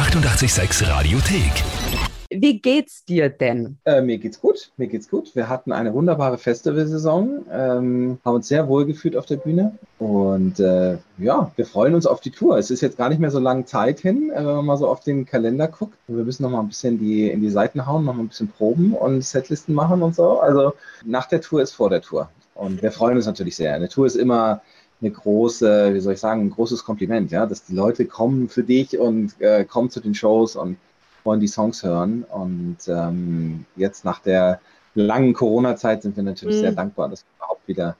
886 Radiothek. Wie geht's dir denn? Äh, mir geht's gut, mir geht's gut. Wir hatten eine wunderbare Festivalsaison, ähm, haben uns sehr wohl gefühlt auf der Bühne und äh, ja, wir freuen uns auf die Tour. Es ist jetzt gar nicht mehr so lange Zeit hin, äh, wenn man mal so auf den Kalender guckt. Wir müssen noch mal ein bisschen die, in die Seiten hauen, noch mal ein bisschen proben und Setlisten machen und so. Also nach der Tour ist vor der Tour und wir freuen uns natürlich sehr. Eine Tour ist immer eine große, wie soll ich sagen, ein großes Kompliment, ja, dass die Leute kommen für dich und äh, kommen zu den Shows und wollen die Songs hören. Und ähm, jetzt nach der langen Corona-Zeit sind wir natürlich mhm. sehr dankbar, dass wir überhaupt wieder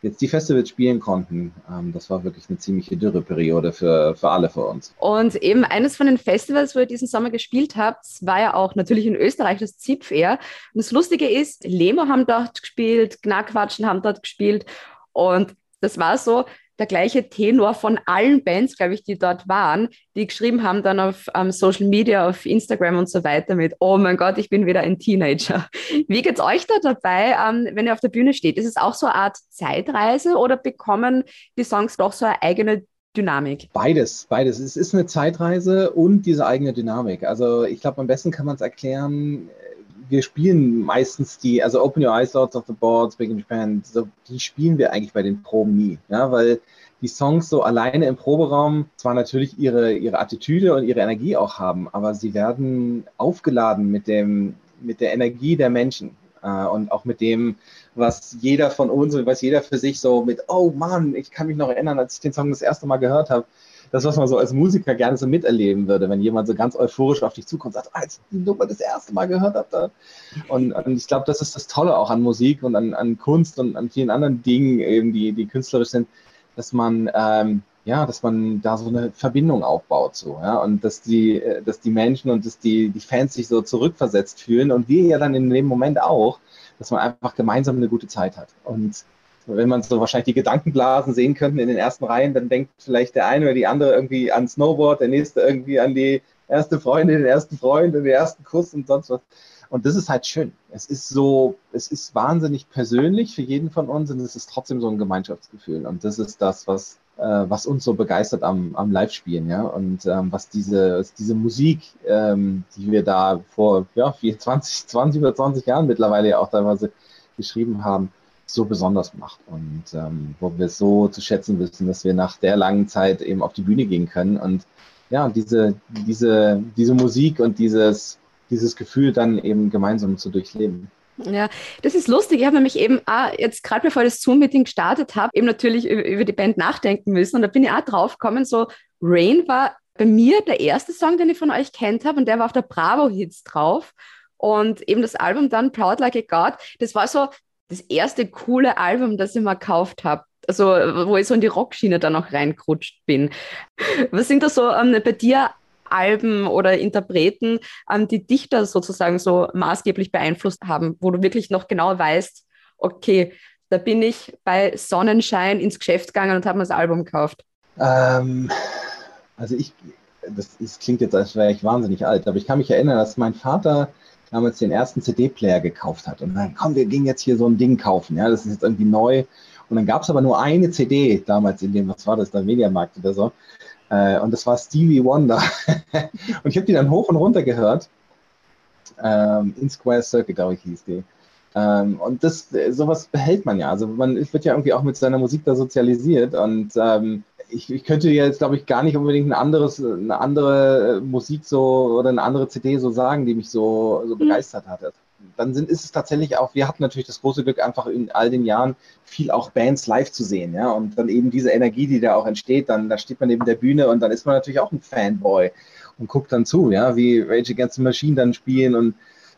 jetzt die Festivals spielen konnten. Ähm, das war wirklich eine ziemliche Dürreperiode für, für alle für uns. Und eben eines von den Festivals, wo ihr diesen Sommer gespielt habt, war ja auch natürlich in Österreich das Zipfair. Und das Lustige ist, Lemo haben dort gespielt, Knackwatschen haben dort gespielt. Und das war so, der gleiche Tenor von allen Bands, glaube ich, die dort waren, die geschrieben haben dann auf um, Social Media, auf Instagram und so weiter mit, oh mein Gott, ich bin wieder ein Teenager. Wie geht es euch da dabei, ähm, wenn ihr auf der Bühne steht? Ist es auch so eine Art Zeitreise oder bekommen die Songs doch so eine eigene Dynamik? Beides, beides. Es ist eine Zeitreise und diese eigene Dynamik. Also ich glaube, am besten kann man es erklären, wir spielen meistens die, also Open Your Eyes, Lords of the Boards, Big in Japan, so, die spielen wir eigentlich bei den Proben nie, ja, weil die Songs so alleine im Proberaum zwar natürlich ihre, ihre Attitüde und ihre Energie auch haben, aber sie werden aufgeladen mit dem, mit der Energie der Menschen äh, und auch mit dem, was jeder von uns und was jeder für sich so mit, oh Mann, ich kann mich noch erinnern, als ich den Song das erste Mal gehört habe, das, was man so als Musiker gerne so miterleben würde, wenn jemand so ganz euphorisch auf dich zukommt und sagt, ah, als ich die Nummer das erste Mal gehört habe. Und, und, ich glaube, das ist das Tolle auch an Musik und an, an Kunst und an vielen anderen Dingen, eben, die, die künstlerisch sind, dass man ähm, ja, dass man da so eine Verbindung aufbaut, so, ja, und dass die, äh, dass die Menschen und dass die, die Fans sich so zurückversetzt fühlen und wir ja dann in dem Moment auch, dass man einfach gemeinsam eine gute Zeit hat. Und wenn man so wahrscheinlich die Gedankenblasen sehen könnte in den ersten Reihen, dann denkt vielleicht der eine oder die andere irgendwie an Snowboard, der nächste irgendwie an die erste Freundin, den ersten Freund, den ersten Kuss und sonst was. Und das ist halt schön. Es ist so, es ist wahnsinnig persönlich für jeden von uns und es ist trotzdem so ein Gemeinschaftsgefühl. Und das ist das, was, äh, was uns so begeistert am, am Live-Spielen, ja. Und ähm, was diese, was diese Musik, ähm, die wir da vor ja, 20, 20 oder 20 Jahren mittlerweile ja auch teilweise geschrieben haben, so besonders macht und ähm, wo wir so zu schätzen wissen, dass wir nach der langen Zeit eben auf die Bühne gehen können und ja, diese, diese, diese Musik und dieses, dieses Gefühl dann eben gemeinsam zu durchleben. Ja, das ist lustig. Ich habe nämlich eben auch jetzt gerade bevor das Zoom-Meeting gestartet habe, eben natürlich über die Band nachdenken müssen. Und da bin ich auch drauf gekommen, so Rain war bei mir der erste Song, den ich von euch kennt habe und der war auf der Bravo-Hits drauf. Und eben das Album dann Proud Like a God, das war so das erste coole Album, das ich mal gekauft habe. Also, wo ich so in die Rockschiene dann auch reingerutscht bin. Was sind da so ähm, bei dir Alben oder Interpreten, ähm, die dich da sozusagen so maßgeblich beeinflusst haben, wo du wirklich noch genau weißt, okay, da bin ich bei Sonnenschein ins Geschäft gegangen und habe mir das Album gekauft? Ähm, also ich, das, das, klingt jetzt, als wäre ich wahnsinnig alt, aber ich kann mich erinnern, dass mein Vater damals den ersten CD-Player gekauft hat. Und dann, komm, wir gingen jetzt hier so ein Ding kaufen. Ja, das ist jetzt irgendwie neu. Und dann gab es aber nur eine CD damals in dem, was war das, der Mediamarkt oder so. Äh, und das war Stevie Wonder. und ich habe die dann hoch und runter gehört. Ähm, in Square Circle, glaube ich, hieß die. Ähm, und das, sowas behält man ja. Also man wird ja irgendwie auch mit seiner Musik da sozialisiert. Und ähm, ich, ich könnte jetzt, glaube ich, gar nicht unbedingt ein anderes, eine andere Musik so oder eine andere CD so sagen, die mich so, so mhm. begeistert hatte. Dann sind, ist es tatsächlich auch, wir hatten natürlich das große Glück, einfach in all den Jahren viel auch Bands live zu sehen, ja. Und dann eben diese Energie, die da auch entsteht, dann da steht man neben der Bühne und dann ist man natürlich auch ein Fanboy und guckt dann zu, ja, wie Rage Against the Machine dann spielen und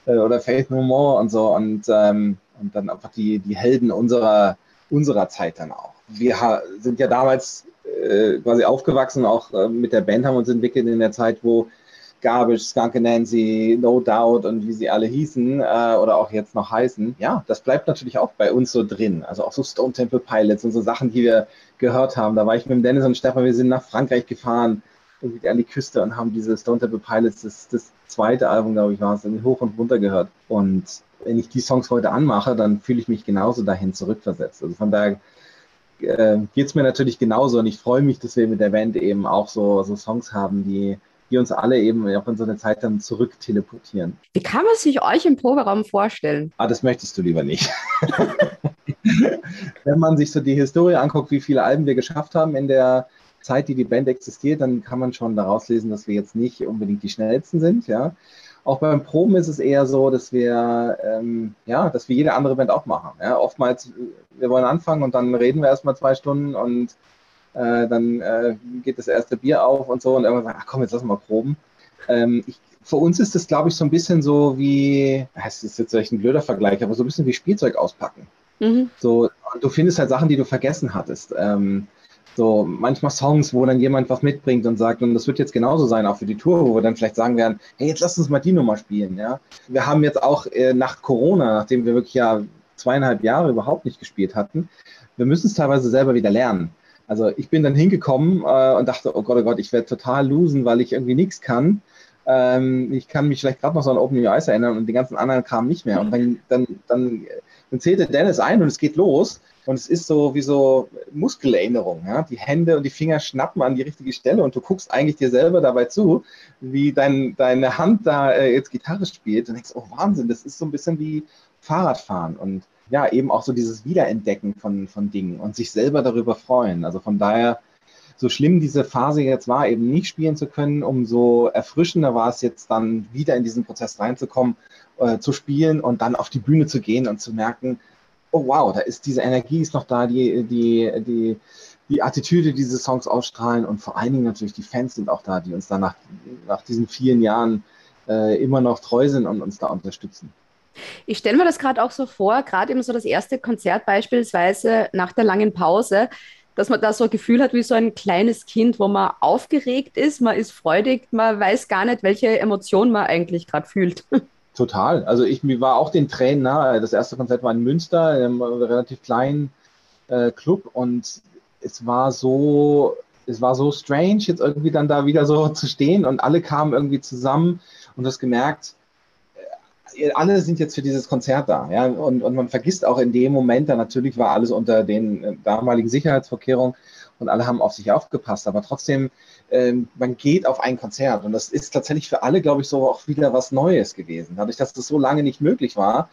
äh, oder Faith No More und so und, ähm, und dann einfach die, die Helden unserer, unserer Zeit dann auch. Wir sind ja damals äh, quasi aufgewachsen, auch äh, mit der Band haben uns entwickelt in der Zeit, wo Garbage, Skunk Nancy, No Doubt und wie sie alle hießen äh, oder auch jetzt noch heißen. Ja, das bleibt natürlich auch bei uns so drin. Also auch so Stone Temple Pilots und so Sachen, die wir gehört haben. Da war ich mit dem Dennis und Stefan, wir sind nach Frankreich gefahren, irgendwie an die Küste und haben diese Stone Temple Pilots, das, das zweite Album, glaube ich, war es, hoch und runter gehört. Und wenn ich die Songs heute anmache, dann fühle ich mich genauso dahin zurückversetzt. Also von daher äh, geht es mir natürlich genauso und ich freue mich, dass wir mit der Band eben auch so, so Songs haben, die, die uns alle eben auch in so eine Zeit dann zurück teleportieren. Wie kann man sich euch im Proberaum vorstellen? Ah, das möchtest du lieber nicht. Wenn man sich so die Historie anguckt, wie viele Alben wir geschafft haben in der Zeit, die die Band existiert, dann kann man schon daraus lesen, dass wir jetzt nicht unbedingt die schnellsten sind, ja. Auch beim Proben ist es eher so, dass wir, ähm, ja, dass wir jede andere Band auch machen. Ja? Oftmals, wir wollen anfangen und dann reden wir erstmal zwei Stunden und äh, dann äh, geht das erste Bier auf und so und irgendwann sagen, ach komm, jetzt lass mal proben. Ähm, ich, für uns ist das, glaube ich, so ein bisschen so wie, es ist jetzt vielleicht ein blöder Vergleich, aber so ein bisschen wie Spielzeug auspacken. Mhm. So, du findest halt Sachen, die du vergessen hattest. Ähm, so manchmal Songs, wo dann jemand was mitbringt und sagt, und das wird jetzt genauso sein, auch für die Tour, wo wir dann vielleicht sagen werden, hey, jetzt lass uns mal die Nummer spielen, ja. Wir haben jetzt auch äh, nach Corona, nachdem wir wirklich ja zweieinhalb Jahre überhaupt nicht gespielt hatten, wir müssen es teilweise selber wieder lernen. Also ich bin dann hingekommen äh, und dachte, oh Gott, oh Gott, ich werde total losen, weil ich irgendwie nichts kann. Ähm, ich kann mich vielleicht gerade noch so an Open Your Eyes erinnern und die ganzen anderen kamen nicht mehr. Und dann, dann, dann, dann zählte Dennis ein und es geht los. Und es ist so wie so Muskelerinnerung. Ja? Die Hände und die Finger schnappen an die richtige Stelle und du guckst eigentlich dir selber dabei zu, wie dein, deine Hand da äh, jetzt Gitarre spielt und denkst, oh Wahnsinn, das ist so ein bisschen wie Fahrradfahren und ja, eben auch so dieses Wiederentdecken von, von Dingen und sich selber darüber freuen. Also von daher, so schlimm diese Phase jetzt war, eben nicht spielen zu können, umso erfrischender war es jetzt dann wieder in diesen Prozess reinzukommen, äh, zu spielen und dann auf die Bühne zu gehen und zu merken, oh wow, da ist diese Energie ist noch da, die, die, die, die Attitüde, die diese Songs ausstrahlen und vor allen Dingen natürlich die Fans sind auch da, die uns dann nach, nach diesen vielen Jahren äh, immer noch treu sind und uns da unterstützen. Ich stelle mir das gerade auch so vor, gerade eben so das erste Konzert beispielsweise nach der langen Pause, dass man da so ein Gefühl hat wie so ein kleines Kind, wo man aufgeregt ist, man ist freudig, man weiß gar nicht, welche Emotion man eigentlich gerade fühlt. Total. Also ich war auch den Tränen nahe. Das erste Konzert war in Münster, in einem relativ kleinen äh, Club und es war so, es war so strange, jetzt irgendwie dann da wieder so zu stehen und alle kamen irgendwie zusammen und das gemerkt, äh, alle sind jetzt für dieses Konzert da, ja, und, und man vergisst auch in dem Moment, da natürlich war alles unter den äh, damaligen Sicherheitsvorkehrungen und alle haben auf sich aufgepasst, aber trotzdem ähm, man geht auf ein Konzert. Und das ist tatsächlich für alle, glaube ich, so auch wieder was Neues gewesen. Dadurch, dass das so lange nicht möglich war,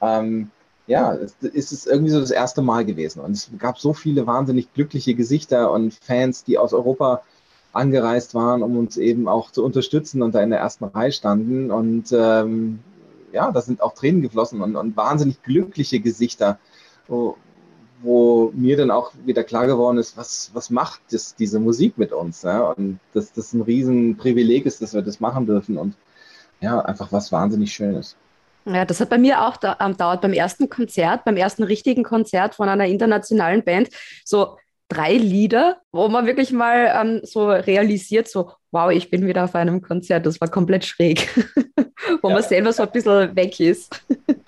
ähm, ja, ist es irgendwie so das erste Mal gewesen. Und es gab so viele wahnsinnig glückliche Gesichter und Fans, die aus Europa angereist waren, um uns eben auch zu unterstützen und da in der ersten Reihe standen. Und ähm, ja, da sind auch Tränen geflossen und, und wahnsinnig glückliche Gesichter, wo, wo mir dann auch wieder klar geworden ist, was, was macht das, diese Musik mit uns? Ja? Und dass das ein Riesenprivileg ist, dass wir das machen dürfen und ja, einfach was wahnsinnig Schönes. Ja, das hat bei mir auch da, ähm, dauert beim ersten Konzert, beim ersten richtigen Konzert von einer internationalen Band, so drei Lieder, wo man wirklich mal ähm, so realisiert, so, wow, ich bin wieder auf einem Konzert, das war komplett schräg, wo ja. man selber so ein bisschen weg ist.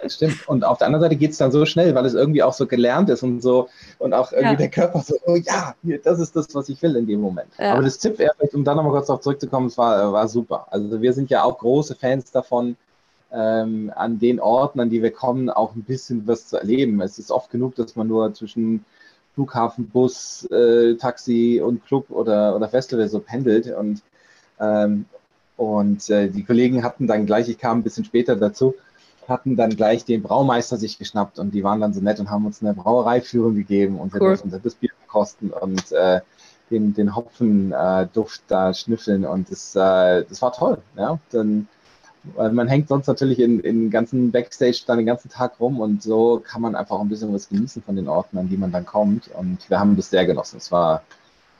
Stimmt. Und auf der anderen Seite geht es dann so schnell, weil es irgendwie auch so gelernt ist und so und auch irgendwie ja. der Körper so, oh ja, das ist das, was ich will in dem Moment. Ja. Aber das Tipp, um dann nochmal kurz darauf zurückzukommen, es war, war super. Also wir sind ja auch große Fans davon, ähm, an den Orten, an die wir kommen, auch ein bisschen was zu erleben. Es ist oft genug, dass man nur zwischen Flughafen, Bus, äh, Taxi und Club oder, oder Festival so pendelt und ähm, und äh, die Kollegen hatten dann gleich, ich kam ein bisschen später dazu, hatten dann gleich den Braumeister sich geschnappt und die waren dann so nett und haben uns eine Brauereiführung gegeben und wir cool. durften das Bier kosten und äh, den, den Hopfenduft äh, da schnüffeln und das, äh, das war toll. Ja? Dann, weil man hängt sonst natürlich in, in ganzen Backstage dann den ganzen Tag rum und so kann man einfach ein bisschen was genießen von den Orten, an die man dann kommt und wir haben das sehr genossen. Es war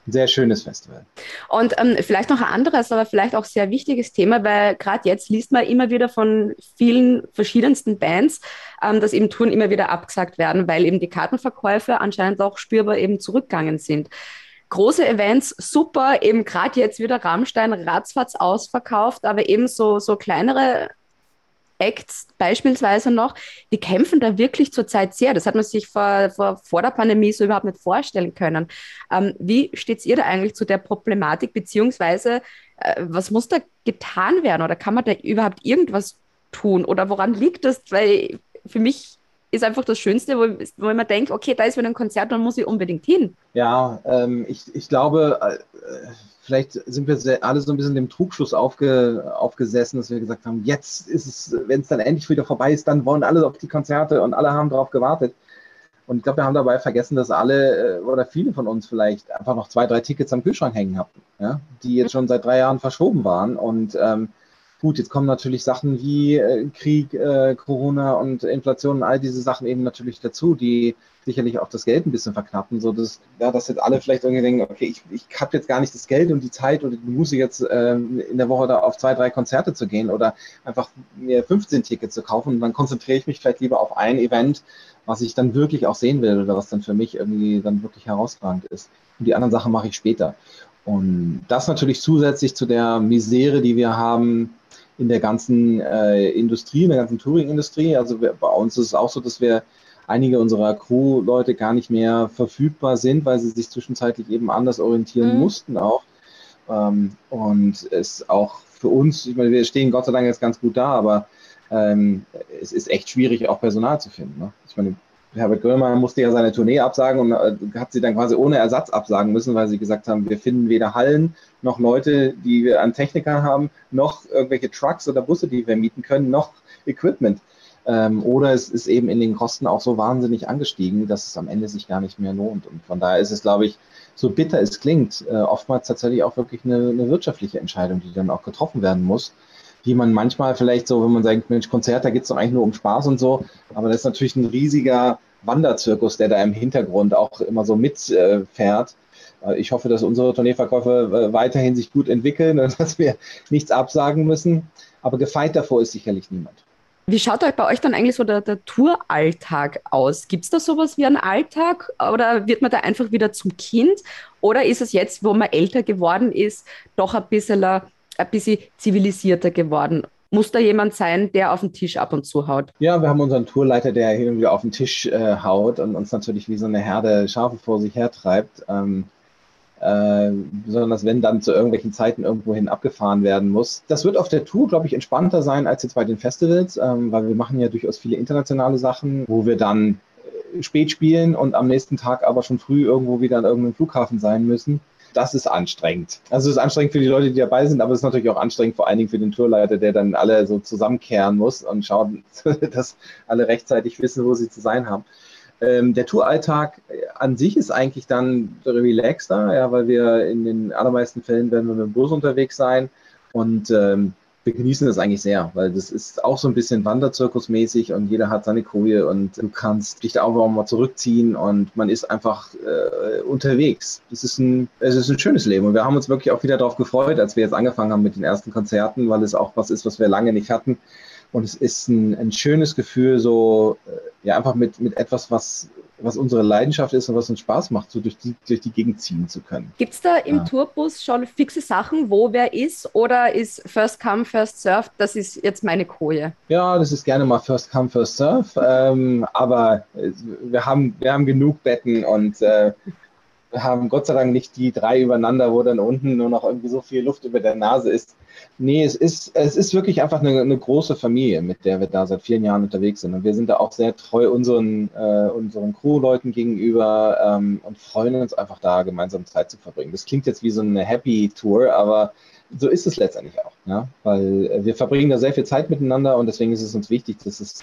ein sehr schönes Festival. Und ähm, vielleicht noch ein anderes, aber vielleicht auch sehr wichtiges Thema, weil gerade jetzt liest man immer wieder von vielen verschiedensten Bands, ähm, dass eben Touren immer wieder abgesagt werden, weil eben die Kartenverkäufe anscheinend auch spürbar eben zurückgegangen sind. Große Events, super, eben gerade jetzt wieder Rammstein, ratzfatz ausverkauft, aber eben so, so kleinere Acts beispielsweise noch, die kämpfen da wirklich zurzeit sehr. Das hat man sich vor, vor, vor der Pandemie so überhaupt nicht vorstellen können. Ähm, wie steht ihr da eigentlich zu der Problematik, beziehungsweise äh, was muss da getan werden oder kann man da überhaupt irgendwas tun oder woran liegt das? Weil für mich ist einfach das Schönste, wo, wo man denkt, okay, da ist wieder ein Konzert, dann muss ich unbedingt hin. Ja, ähm, ich, ich glaube, äh, vielleicht sind wir alle so ein bisschen dem Trugschluss aufge, aufgesessen, dass wir gesagt haben, jetzt ist es, wenn es dann endlich wieder vorbei ist, dann wollen alle auf die Konzerte und alle haben darauf gewartet. Und ich glaube, wir haben dabei vergessen, dass alle äh, oder viele von uns vielleicht einfach noch zwei, drei Tickets am Kühlschrank hängen hatten, ja? die jetzt schon seit drei Jahren verschoben waren. Und ähm, gut, jetzt kommen natürlich Sachen wie äh, Krieg, äh, Corona und Inflation und all diese Sachen eben natürlich dazu, die sicherlich auch das Geld ein bisschen verknappen, so dass, ja, dass jetzt alle vielleicht irgendwie denken, okay, ich, ich habe jetzt gar nicht das Geld und die Zeit oder die Musik jetzt ähm, in der Woche da auf zwei, drei Konzerte zu gehen oder einfach mir 15 Tickets zu kaufen und dann konzentriere ich mich vielleicht lieber auf ein Event, was ich dann wirklich auch sehen will oder was dann für mich irgendwie dann wirklich herausragend ist. Und die anderen Sachen mache ich später. Und das natürlich zusätzlich zu der Misere, die wir haben in der ganzen äh, Industrie, in der ganzen Touring-Industrie. Also wir, bei uns ist es auch so, dass wir einige unserer Crew-Leute gar nicht mehr verfügbar sind, weil sie sich zwischenzeitlich eben anders orientieren mhm. mussten auch. Ähm, und es auch für uns, ich meine, wir stehen Gott sei Dank jetzt ganz gut da, aber ähm, es ist echt schwierig, auch Personal zu finden. Ne? Ich meine, Herbert Grönemeyer musste ja seine Tournee absagen und äh, hat sie dann quasi ohne Ersatz absagen müssen, weil sie gesagt haben, wir finden weder Hallen noch Leute, die wir an Techniker haben, noch irgendwelche Trucks oder Busse, die wir mieten können, noch Equipment. Ähm, oder es ist eben in den Kosten auch so wahnsinnig angestiegen, dass es am Ende sich gar nicht mehr lohnt. Und von daher ist es, glaube ich, so bitter es klingt, äh, oftmals tatsächlich auch wirklich eine, eine wirtschaftliche Entscheidung, die dann auch getroffen werden muss die man manchmal vielleicht so, wenn man sagt, Mensch, Konzert, da geht es doch eigentlich nur um Spaß und so, aber das ist natürlich ein riesiger Wanderzirkus, der da im Hintergrund auch immer so mitfährt. Äh, ich hoffe, dass unsere Tourneeverkäufe äh, weiterhin sich gut entwickeln und dass wir nichts absagen müssen. Aber gefeit davor ist sicherlich niemand. Wie schaut bei euch dann eigentlich so der, der Touralltag aus? Gibt es da sowas wie einen Alltag oder wird man da einfach wieder zum Kind? Oder ist es jetzt, wo man älter geworden ist, doch ein bisschen ein bisschen zivilisierter geworden. Muss da jemand sein, der auf den Tisch ab und zu haut? Ja, wir haben unseren Tourleiter, der hin und auf den Tisch äh, haut und uns natürlich wie so eine Herde Schafe vor sich hertreibt. Ähm, äh, besonders wenn dann zu irgendwelchen Zeiten irgendwohin abgefahren werden muss. Das wird auf der Tour, glaube ich, entspannter sein als jetzt bei den Festivals, ähm, weil wir machen ja durchaus viele internationale Sachen, wo wir dann äh, spät spielen und am nächsten Tag aber schon früh irgendwo wieder an irgendeinem Flughafen sein müssen das ist anstrengend. Also es ist anstrengend für die Leute, die dabei sind, aber es ist natürlich auch anstrengend vor allen Dingen für den Tourleiter, der dann alle so zusammenkehren muss und schauen, dass alle rechtzeitig wissen, wo sie zu sein haben. Ähm, der Touralltag an sich ist eigentlich dann relaxter, ja, weil wir in den allermeisten Fällen werden wir mit dem Bus unterwegs sein und ähm, wir genießen das eigentlich sehr, weil das ist auch so ein bisschen Wanderzirkusmäßig und jeder hat seine Koje und du kannst dich da auch mal zurückziehen und man ist einfach äh, unterwegs. Das ist ein, es ist ein schönes Leben und wir haben uns wirklich auch wieder darauf gefreut, als wir jetzt angefangen haben mit den ersten Konzerten, weil es auch was ist, was wir lange nicht hatten. Und es ist ein, ein schönes Gefühl, so äh, ja einfach mit, mit etwas, was was unsere Leidenschaft ist und was uns Spaß macht, so durch die, durch die Gegend ziehen zu können. Gibt es da im ja. Tourbus schon fixe Sachen, wo wer ist? Oder ist First Come, First Surf, das ist jetzt meine Koje? Ja, das ist gerne mal First Come, First Surf. Ähm, aber äh, wir haben, wir haben genug Betten und äh, haben Gott sei Dank nicht die drei übereinander, wo dann unten nur noch irgendwie so viel Luft über der Nase ist. Nee, es ist, es ist wirklich einfach eine, eine große Familie, mit der wir da seit vielen Jahren unterwegs sind. Und wir sind da auch sehr treu unseren, äh, unseren Crew-Leuten gegenüber ähm, und freuen uns einfach da, gemeinsam Zeit zu verbringen. Das klingt jetzt wie so eine Happy Tour, aber so ist es letztendlich auch. Ja? Weil wir verbringen da sehr viel Zeit miteinander und deswegen ist es uns wichtig, dass es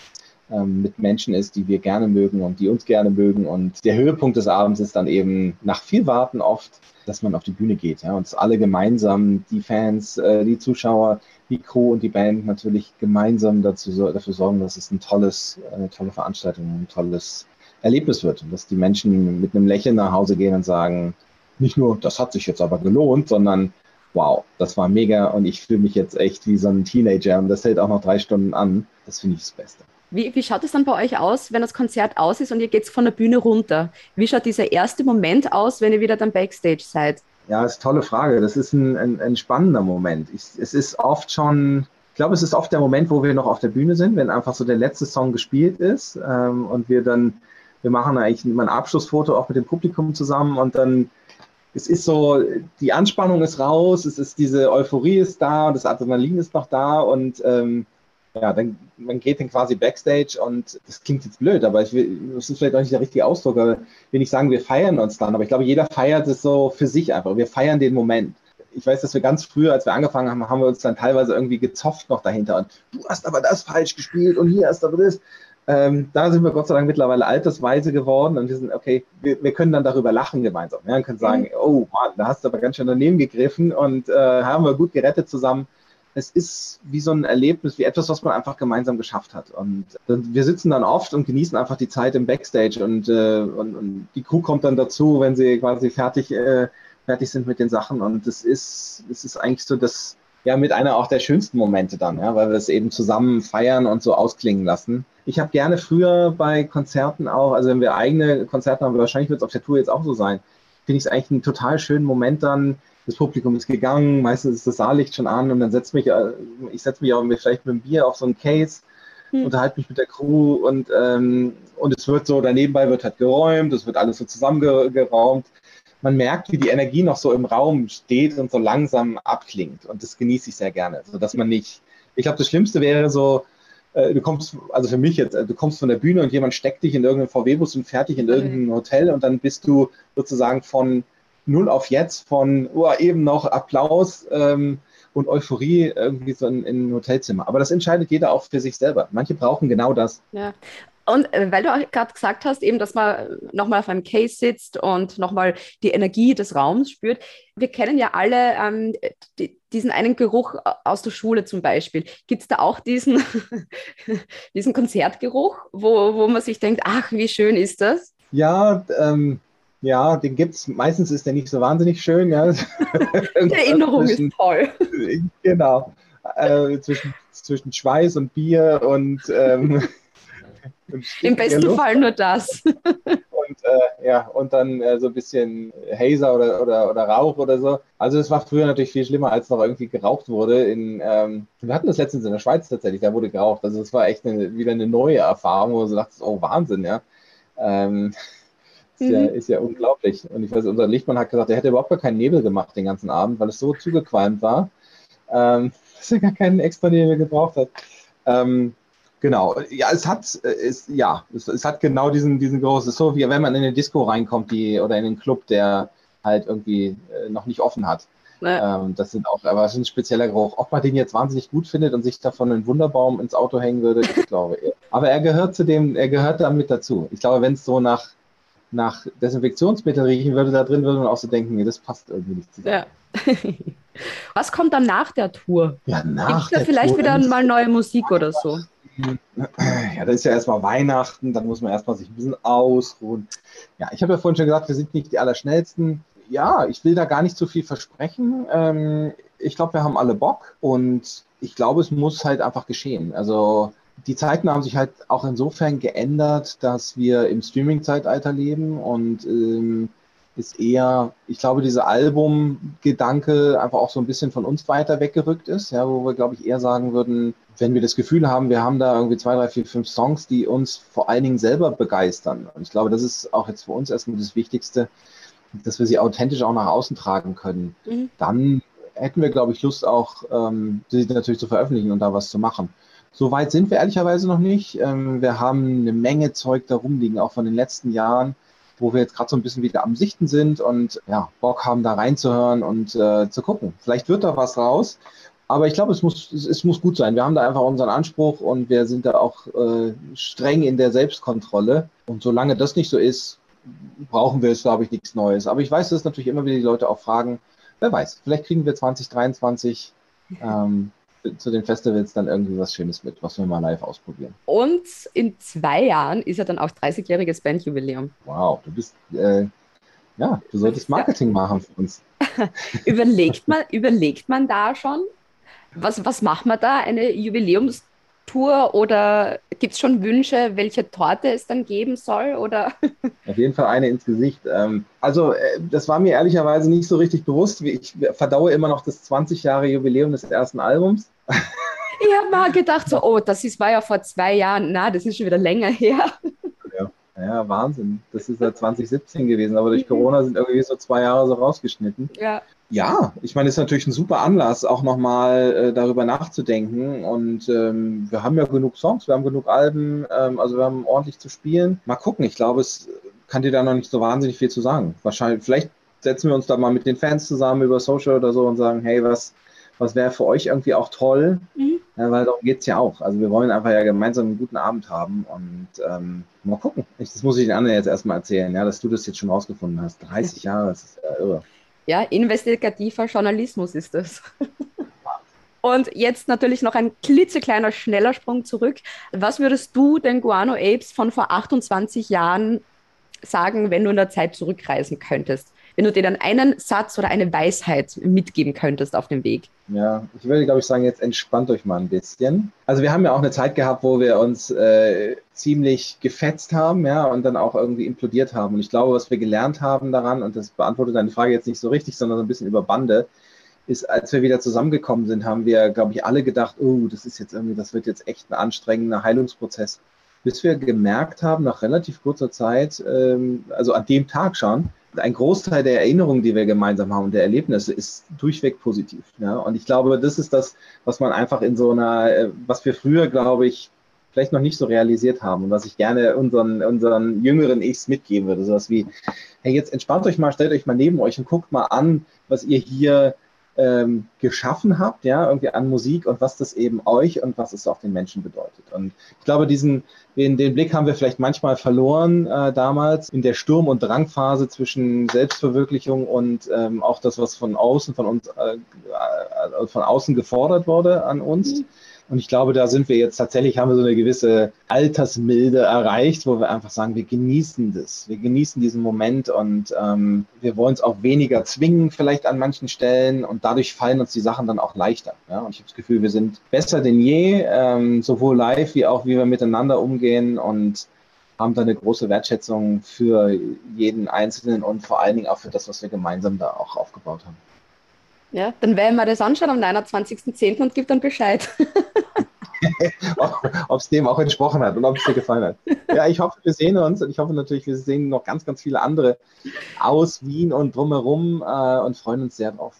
ähm, mit Menschen ist, die wir gerne mögen und die uns gerne mögen. Und der Höhepunkt des Abends ist dann eben nach viel Warten oft, dass man auf die Bühne geht. Ja, und alle gemeinsam, die Fans, äh, die Zuschauer, die Crew und die Band natürlich gemeinsam dazu, dafür sorgen, dass es ein tolles, eine tolle Veranstaltung, ein tolles Erlebnis wird. Und dass die Menschen mit einem Lächeln nach Hause gehen und sagen, nicht nur, das hat sich jetzt aber gelohnt, sondern wow, das war mega und ich fühle mich jetzt echt wie so ein Teenager und das hält auch noch drei Stunden an. Das finde ich das Beste. Wie, wie schaut es dann bei euch aus, wenn das Konzert aus ist und ihr geht von der Bühne runter? Wie schaut dieser erste Moment aus, wenn ihr wieder dann Backstage seid? Ja, das ist eine tolle Frage. Das ist ein, ein, ein spannender Moment. Ich, es ist oft schon, ich glaube, es ist oft der Moment, wo wir noch auf der Bühne sind, wenn einfach so der letzte Song gespielt ist ähm, und wir dann, wir machen eigentlich immer ein Abschlussfoto auch mit dem Publikum zusammen und dann es ist so, die Anspannung ist raus, es ist diese Euphorie ist da, das Adrenalin ist noch da und ähm, ja, dann man geht dann quasi Backstage und das klingt jetzt blöd, aber ich will, das ist vielleicht auch nicht der richtige Ausdruck, aber ich will nicht sagen, wir feiern uns dann, aber ich glaube, jeder feiert es so für sich einfach. Wir feiern den Moment. ich weiß, dass wir ganz früher, als wir angefangen haben, haben wir uns dann teilweise irgendwie gezofft noch dahinter und du hast aber das falsch gespielt und hier hast aber das. Ähm, da sind wir Gott sei Dank mittlerweile altersweise geworden und wir sind, okay, wir, wir können dann darüber lachen gemeinsam. Ja, und können sagen, mhm. oh Mann, da hast du aber ganz schön daneben gegriffen und äh, haben wir gut gerettet zusammen. Es ist wie so ein Erlebnis, wie etwas, was man einfach gemeinsam geschafft hat. Und wir sitzen dann oft und genießen einfach die Zeit im Backstage und, äh, und, und die Crew kommt dann dazu, wenn sie quasi fertig, äh, fertig sind mit den Sachen. Und es ist, es ist eigentlich so das, ja, mit einer auch der schönsten Momente dann, ja, weil wir es eben zusammen feiern und so ausklingen lassen. Ich habe gerne früher bei Konzerten auch, also wenn wir eigene Konzerte haben, wahrscheinlich wird es auf der Tour jetzt auch so sein, finde ich es eigentlich einen total schönen Moment dann. Das Publikum ist gegangen, meistens ist das Saallicht schon an und dann setze mich, äh, ich setze mich auch vielleicht mit einem Bier auf so ein Case, hm. unterhalte mich mit der Crew und, ähm, und es wird so, daneben wird halt geräumt, es wird alles so zusammengeraumt man merkt, wie die Energie noch so im Raum steht und so langsam abklingt. Und das genieße ich sehr gerne. So dass man nicht, ich glaube, das Schlimmste wäre so, äh, du kommst, also für mich jetzt, äh, du kommst von der Bühne und jemand steckt dich in irgendeinen VW-Bus und fertig in irgendein. Hotel und dann bist du sozusagen von null auf jetzt, von oh, eben noch Applaus ähm, und Euphorie irgendwie so in, in ein Hotelzimmer. Aber das entscheidet jeder auch für sich selber. Manche brauchen genau das. Ja, und äh, weil du auch gerade gesagt hast, eben, dass man nochmal auf einem Case sitzt und nochmal die Energie des Raums spürt. Wir kennen ja alle ähm, die, diesen einen Geruch aus der Schule zum Beispiel. Gibt es da auch diesen, diesen Konzertgeruch, wo, wo man sich denkt, ach, wie schön ist das? Ja, ähm, ja, den gibt es. Meistens ist der nicht so wahnsinnig schön. Ja. Die Erinnerung ist toll. Genau. Äh, zwischen, zwischen Schweiß und Bier und ähm, Im besten. Fall nur das. Und, äh, ja, und dann äh, so ein bisschen Hazer oder, oder, oder Rauch oder so. Also es war früher natürlich viel schlimmer, als noch irgendwie geraucht wurde. In, ähm, wir hatten das letztens in der Schweiz tatsächlich, da wurde geraucht. Also es war echt eine, wieder eine neue Erfahrung, wo du dachtest, oh Wahnsinn, ja. Ähm, ist, mhm. ja, ist ja unglaublich. Und ich weiß, unser Lichtmann hat gesagt, er hätte überhaupt gar keinen Nebel gemacht den ganzen Abend, weil es so zugequalmt war, ähm, dass er gar keinen extra Nebel gebraucht hat. Ähm, Genau, ja, es hat, es, ja, es, es, hat genau diesen, diesen großen, so wie wenn man in eine Disco reinkommt, die, oder in einen Club, der halt irgendwie äh, noch nicht offen hat. Ja. Ähm, das sind auch, aber es ist ein spezieller Geruch. Ob man den jetzt wahnsinnig gut findet und sich davon einen Wunderbaum ins Auto hängen würde, ich glaube. Aber er gehört zu dem, er gehört damit dazu. Ich glaube, wenn es so nach, nach Desinfektionsmittel riechen würde, da drin würde man auch so denken, das passt irgendwie nicht zusammen. Ja. Was kommt dann nach der Tour? Ja, nach Gibt's da vielleicht Tour wieder mal neue Musik oder so? Ja, da ist ja erstmal Weihnachten, dann muss man erstmal sich ein bisschen ausruhen. Ja, ich habe ja vorhin schon gesagt, wir sind nicht die Allerschnellsten. Ja, ich will da gar nicht so viel versprechen. Ähm, ich glaube, wir haben alle Bock und ich glaube, es muss halt einfach geschehen. Also die Zeiten haben sich halt auch insofern geändert, dass wir im Streaming-Zeitalter leben und ähm, ist eher, ich glaube, dieser Album-Gedanke einfach auch so ein bisschen von uns weiter weggerückt ist, ja, wo wir, glaube ich, eher sagen würden, wenn wir das Gefühl haben, wir haben da irgendwie zwei, drei, vier, fünf Songs, die uns vor allen Dingen selber begeistern. Und ich glaube, das ist auch jetzt für uns erstmal das Wichtigste, dass wir sie authentisch auch nach außen tragen können. Mhm. Dann hätten wir, glaube ich, Lust auch, ähm, sie natürlich zu veröffentlichen und da was zu machen. So weit sind wir ehrlicherweise noch nicht. Ähm, wir haben eine Menge Zeug da rumliegen, auch von den letzten Jahren wo wir jetzt gerade so ein bisschen wieder am Sichten sind und ja, Bock haben, da reinzuhören und äh, zu gucken. Vielleicht wird da was raus. Aber ich glaube, es muss, es, es, muss gut sein. Wir haben da einfach unseren Anspruch und wir sind da auch äh, streng in der Selbstkontrolle. Und solange das nicht so ist, brauchen wir es, glaube ich, nichts Neues. Aber ich weiß, dass natürlich immer wieder die Leute auch fragen, wer weiß, vielleicht kriegen wir 2023 ähm, zu den Festivals dann irgendwie was Schönes mit, was wir mal live ausprobieren. Und in zwei Jahren ist ja dann auch 30-jähriges Bandjubiläum. Wow, du bist, äh, ja, du solltest Marketing machen für uns. überlegt, man, überlegt man da schon, was, was macht man da? Eine Jubiläums- Tour oder gibt es schon Wünsche, welche Torte es dann geben soll? Oder? Auf jeden Fall eine ins Gesicht. Ähm, also, äh, das war mir ehrlicherweise nicht so richtig bewusst. Ich verdaue immer noch das 20 Jahre Jubiläum des ersten Albums. Ich habe mal gedacht, so, oh, das ist, war ja vor zwei Jahren. Na, das ist schon wieder länger her. Ja, ja Wahnsinn. Das ist ja 2017 gewesen, aber durch. Corona sind irgendwie so zwei Jahre so rausgeschnitten. Ja. Ja, ich meine, es ist natürlich ein super Anlass, auch nochmal äh, darüber nachzudenken. Und ähm, wir haben ja genug Songs, wir haben genug Alben, ähm, also wir haben ordentlich zu spielen. Mal gucken, ich glaube, es kann dir da noch nicht so wahnsinnig viel zu sagen. Wahrscheinlich, vielleicht setzen wir uns da mal mit den Fans zusammen über Social oder so und sagen, hey, was, was wäre für euch irgendwie auch toll? Mhm. Ja, weil darum geht es ja auch. Also wir wollen einfach ja gemeinsam einen guten Abend haben und ähm, mal gucken. Ich, das muss ich den anderen jetzt erstmal erzählen, ja, dass du das jetzt schon rausgefunden hast. 30 Jahre, das ist ja irre. Ja, investigativer Journalismus ist das. Und jetzt natürlich noch ein klitzekleiner, schneller Sprung zurück. Was würdest du den Guano Apes von vor 28 Jahren sagen, wenn du in der Zeit zurückreisen könntest? Wenn du dir dann einen Satz oder eine Weisheit mitgeben könntest auf dem Weg? Ja, ich würde, glaube ich, sagen, jetzt entspannt euch mal ein bisschen. Also wir haben ja auch eine Zeit gehabt, wo wir uns äh, ziemlich gefetzt haben, ja, und dann auch irgendwie implodiert haben. Und ich glaube, was wir gelernt haben daran, und das beantwortet deine Frage jetzt nicht so richtig, sondern so ein bisschen über Bande, ist, als wir wieder zusammengekommen sind, haben wir, glaube ich, alle gedacht, oh, das ist jetzt irgendwie, das wird jetzt echt ein anstrengender Heilungsprozess. Bis wir gemerkt haben, nach relativ kurzer Zeit, ähm, also an dem Tag schon, ein Großteil der Erinnerungen, die wir gemeinsam haben und der Erlebnisse ist durchweg positiv. Ja? Und ich glaube, das ist das, was man einfach in so einer, äh, was wir früher, glaube ich, vielleicht noch nicht so realisiert haben und was ich gerne unseren, unseren jüngeren Ichs mitgeben würde. Sowas wie, hey, jetzt entspannt euch mal, stellt euch mal neben euch und guckt mal an, was ihr hier ähm, geschaffen habt, ja, irgendwie an Musik und was das eben euch und was es auch den Menschen bedeutet. Und ich glaube, diesen, den, den Blick haben wir vielleicht manchmal verloren äh, damals in der Sturm- und Drangphase zwischen Selbstverwirklichung und ähm, auch das, was von außen, von uns, äh, äh, von außen gefordert wurde an uns. Mhm. Und ich glaube, da sind wir jetzt tatsächlich, haben wir so eine gewisse Altersmilde erreicht, wo wir einfach sagen, wir genießen das. Wir genießen diesen Moment und ähm, wir wollen es auch weniger zwingen, vielleicht an manchen Stellen. Und dadurch fallen uns die Sachen dann auch leichter. Ja? Und ich habe das Gefühl, wir sind besser denn je, ähm, sowohl live wie auch, wie wir miteinander umgehen und haben da eine große Wertschätzung für jeden Einzelnen und vor allen Dingen auch für das, was wir gemeinsam da auch aufgebaut haben. Ja, dann werden wir das anschauen am 29.10. und gib dann Bescheid. ob es dem auch entsprochen hat und ob es dir gefallen hat. Ja, ich hoffe, wir sehen uns und ich hoffe natürlich, wir sehen noch ganz, ganz viele andere aus Wien und drumherum äh, und freuen uns sehr drauf.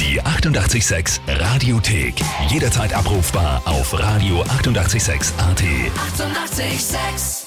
Die 886 Radiothek. Jederzeit abrufbar auf radio886.at. 886!